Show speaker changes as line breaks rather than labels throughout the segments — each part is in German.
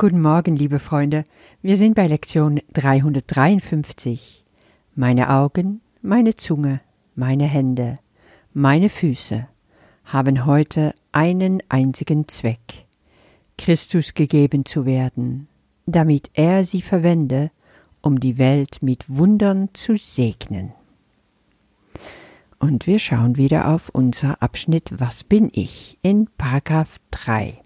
Guten Morgen, liebe Freunde. Wir sind bei Lektion 353. Meine Augen, meine Zunge, meine Hände, meine Füße haben heute einen einzigen Zweck, Christus gegeben zu werden, damit er sie verwende, um die Welt mit Wundern zu segnen. Und wir schauen wieder auf unser Abschnitt Was bin ich in Paragraph 3.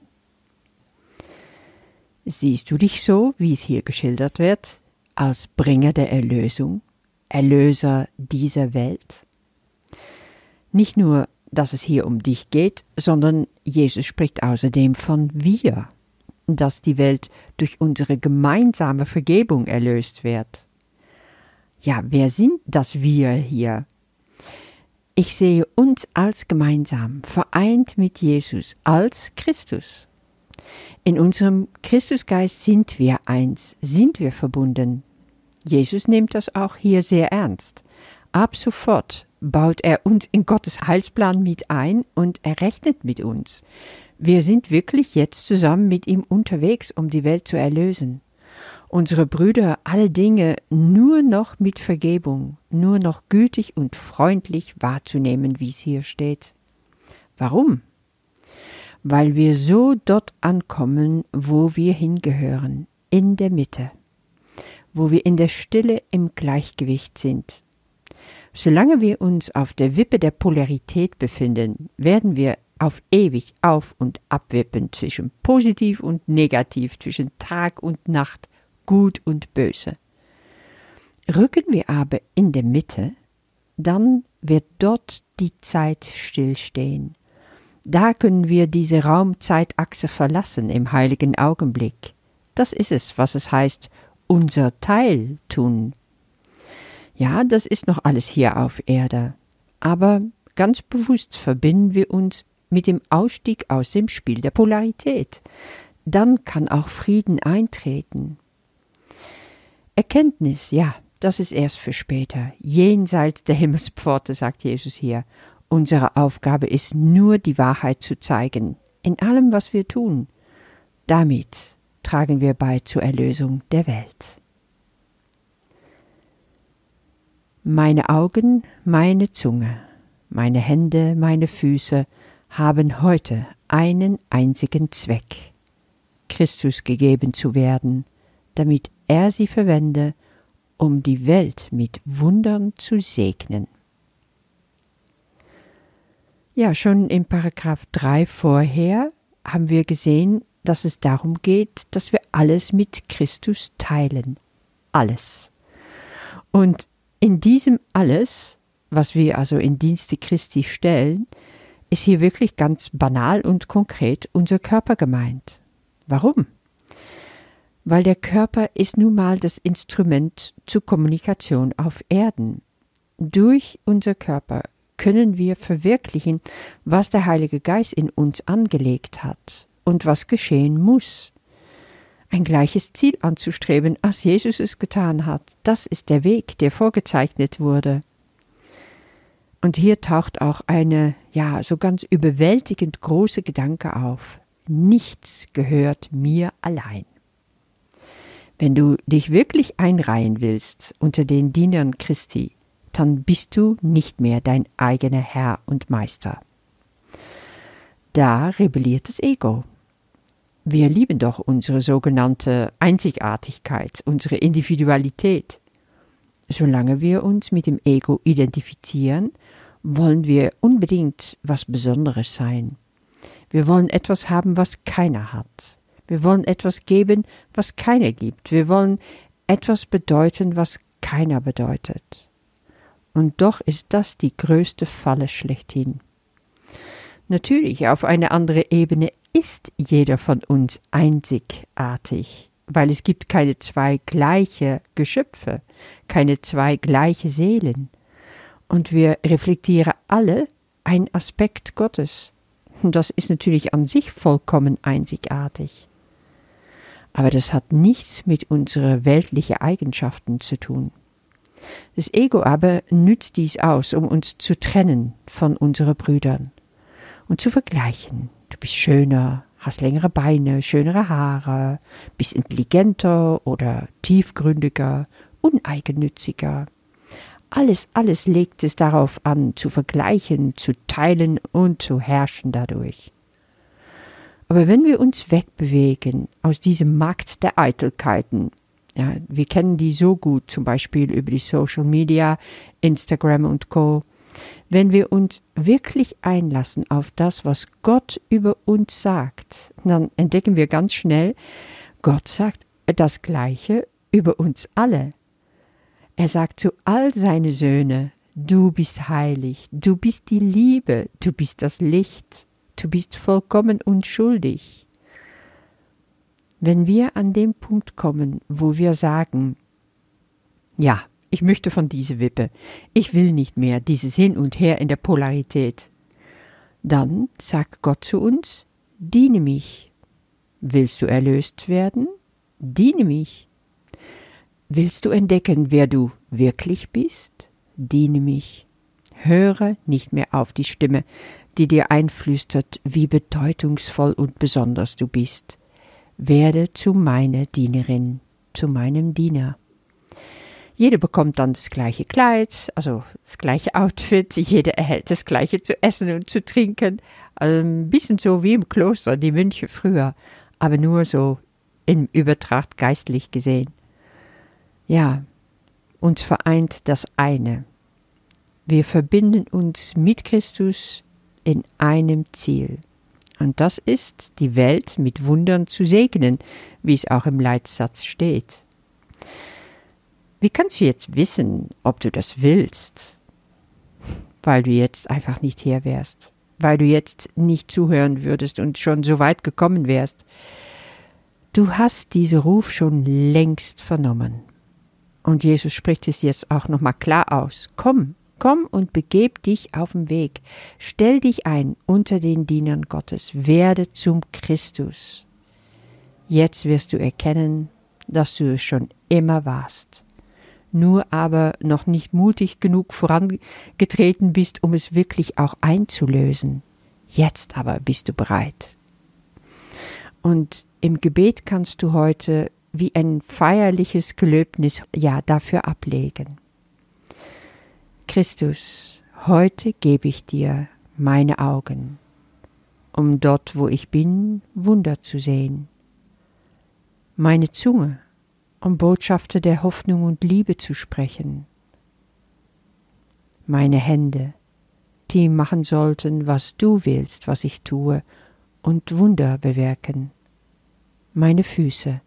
Siehst du dich so, wie es hier geschildert wird, als Bringer der Erlösung, Erlöser dieser Welt? Nicht nur, dass es hier um dich geht, sondern Jesus spricht außerdem von wir, dass die Welt durch unsere gemeinsame Vergebung erlöst wird. Ja, wer sind das wir hier? Ich sehe uns als gemeinsam, vereint mit Jesus, als Christus. In unserem Christusgeist sind wir eins, sind wir verbunden. Jesus nimmt das auch hier sehr ernst. Ab sofort baut er uns in Gottes Heilsplan mit ein und er rechnet mit uns. Wir sind wirklich jetzt zusammen mit ihm unterwegs, um die Welt zu erlösen. Unsere Brüder alle Dinge nur noch mit Vergebung, nur noch gütig und freundlich wahrzunehmen, wie es hier steht. Warum? Weil wir so dort ankommen, wo wir hingehören, in der Mitte, wo wir in der Stille im Gleichgewicht sind. Solange wir uns auf der Wippe der Polarität befinden, werden wir auf ewig auf und abwippen zwischen positiv und negativ, zwischen Tag und Nacht, gut und böse. Rücken wir aber in der Mitte, dann wird dort die Zeit stillstehen da können wir diese Raumzeitachse verlassen im heiligen Augenblick. Das ist es, was es heißt, unser Teil tun. Ja, das ist noch alles hier auf Erde, aber ganz bewusst verbinden wir uns mit dem Ausstieg aus dem Spiel der Polarität. Dann kann auch Frieden eintreten. Erkenntnis, ja, das ist erst für später, jenseits der Himmelspforte, sagt Jesus hier, Unsere Aufgabe ist nur die Wahrheit zu zeigen, in allem, was wir tun. Damit tragen wir bei zur Erlösung der Welt. Meine Augen, meine Zunge, meine Hände, meine Füße haben heute einen einzigen Zweck, Christus gegeben zu werden, damit er sie verwende, um die Welt mit Wundern zu segnen. Ja, schon in Paragraph 3 vorher haben wir gesehen, dass es darum geht, dass wir alles mit Christus teilen. Alles. Und in diesem alles, was wir also in Dienste Christi stellen, ist hier wirklich ganz banal und konkret unser Körper gemeint. Warum? Weil der Körper ist nun mal das Instrument zur Kommunikation auf Erden. Durch unser Körper können wir verwirklichen, was der Heilige Geist in uns angelegt hat und was geschehen muss. Ein gleiches Ziel anzustreben, als Jesus es getan hat, das ist der Weg, der vorgezeichnet wurde. Und hier taucht auch eine, ja, so ganz überwältigend große Gedanke auf. Nichts gehört mir allein. Wenn du dich wirklich einreihen willst unter den Dienern Christi, dann bist du nicht mehr dein eigener Herr und Meister. Da rebelliert das Ego. Wir lieben doch unsere sogenannte Einzigartigkeit, unsere Individualität. Solange wir uns mit dem Ego identifizieren, wollen wir unbedingt was Besonderes sein. Wir wollen etwas haben, was keiner hat. Wir wollen etwas geben, was keiner gibt. Wir wollen etwas bedeuten, was keiner bedeutet. Und doch ist das die größte Falle schlechthin. Natürlich, auf eine andere Ebene ist jeder von uns einzigartig, weil es gibt keine zwei gleiche Geschöpfe, keine zwei gleiche Seelen. Und wir reflektieren alle ein Aspekt Gottes. Und das ist natürlich an sich vollkommen einzigartig. Aber das hat nichts mit unseren weltlichen Eigenschaften zu tun. Das Ego aber nützt dies aus, um uns zu trennen von unseren Brüdern und zu vergleichen. Du bist schöner, hast längere Beine, schönere Haare, bist intelligenter oder tiefgründiger, uneigennütziger. Alles, alles legt es darauf an, zu vergleichen, zu teilen und zu herrschen dadurch. Aber wenn wir uns wegbewegen aus diesem Markt der Eitelkeiten, ja, wir kennen die so gut, zum Beispiel über die Social Media, Instagram und Co., wenn wir uns wirklich einlassen auf das, was Gott über uns sagt, dann entdecken wir ganz schnell, Gott sagt das Gleiche über uns alle. Er sagt zu all seine Söhne, du bist heilig, du bist die Liebe, du bist das Licht, du bist vollkommen unschuldig. Wenn wir an den Punkt kommen, wo wir sagen, ja, ich möchte von dieser Wippe. Ich will nicht mehr dieses Hin und Her in der Polarität. Dann sagt Gott zu uns, diene mich. Willst du erlöst werden? Diene mich. Willst du entdecken, wer du wirklich bist? Diene mich. Höre nicht mehr auf die Stimme, die dir einflüstert, wie bedeutungsvoll und besonders du bist. Werde zu meiner Dienerin, zu meinem Diener. Jeder bekommt dann das gleiche Kleid, also das gleiche Outfit, jeder erhält das gleiche zu essen und zu trinken. Also ein bisschen so wie im Kloster, die Mönche früher, aber nur so in Übertracht geistlich gesehen. Ja, uns vereint das eine. Wir verbinden uns mit Christus in einem Ziel. Und das ist, die Welt mit Wundern zu segnen, wie es auch im Leitsatz steht. Wie kannst du jetzt wissen, ob du das willst? Weil du jetzt einfach nicht hier wärst, weil du jetzt nicht zuhören würdest und schon so weit gekommen wärst. Du hast diesen Ruf schon längst vernommen. Und Jesus spricht es jetzt auch nochmal klar aus. Komm, komm und begeb dich auf den Weg. Stell dich ein unter den Dienern Gottes. Werde zum Christus. Jetzt wirst du erkennen, dass du es schon immer warst nur aber noch nicht mutig genug vorangetreten bist, um es wirklich auch einzulösen. Jetzt aber bist du bereit. Und im Gebet kannst du heute wie ein feierliches Gelöbnis ja dafür ablegen. Christus, heute gebe ich dir meine Augen, um dort, wo ich bin, Wunder zu sehen. Meine Zunge, um Botschafter der Hoffnung und Liebe zu sprechen. Meine Hände, die machen sollten, was du willst, was ich tue, und Wunder bewirken. Meine Füße,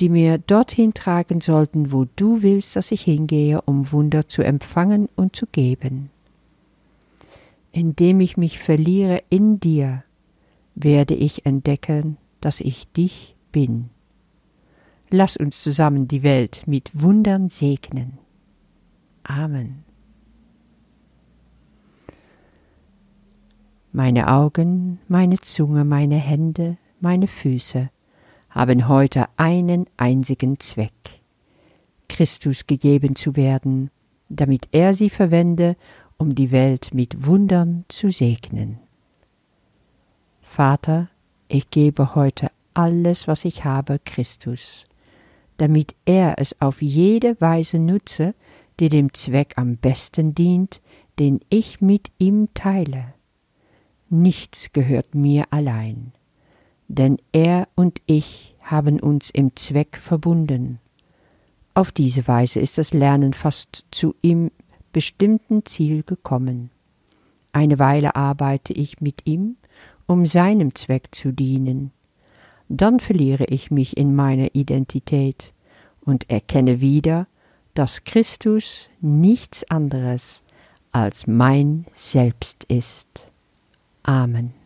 die mir dorthin tragen sollten, wo du willst, dass ich hingehe, um Wunder zu empfangen und zu geben. Indem ich mich verliere in dir, werde ich entdecken, dass ich dich bin. Lass uns zusammen die Welt mit Wundern segnen. Amen. Meine Augen, meine Zunge, meine Hände, meine Füße haben heute einen einzigen Zweck, Christus gegeben zu werden, damit er sie verwende, um die Welt mit Wundern zu segnen. Vater, ich gebe heute alles, was ich habe, Christus, damit er es auf jede Weise nutze, die dem Zweck am besten dient, den ich mit ihm teile. Nichts gehört mir allein, denn er und ich haben uns im Zweck verbunden. Auf diese Weise ist das Lernen fast zu ihm bestimmten Ziel gekommen. Eine Weile arbeite ich mit ihm, um seinem Zweck zu dienen, dann verliere ich mich in meiner Identität und erkenne wieder, dass Christus nichts anderes als mein Selbst ist. Amen.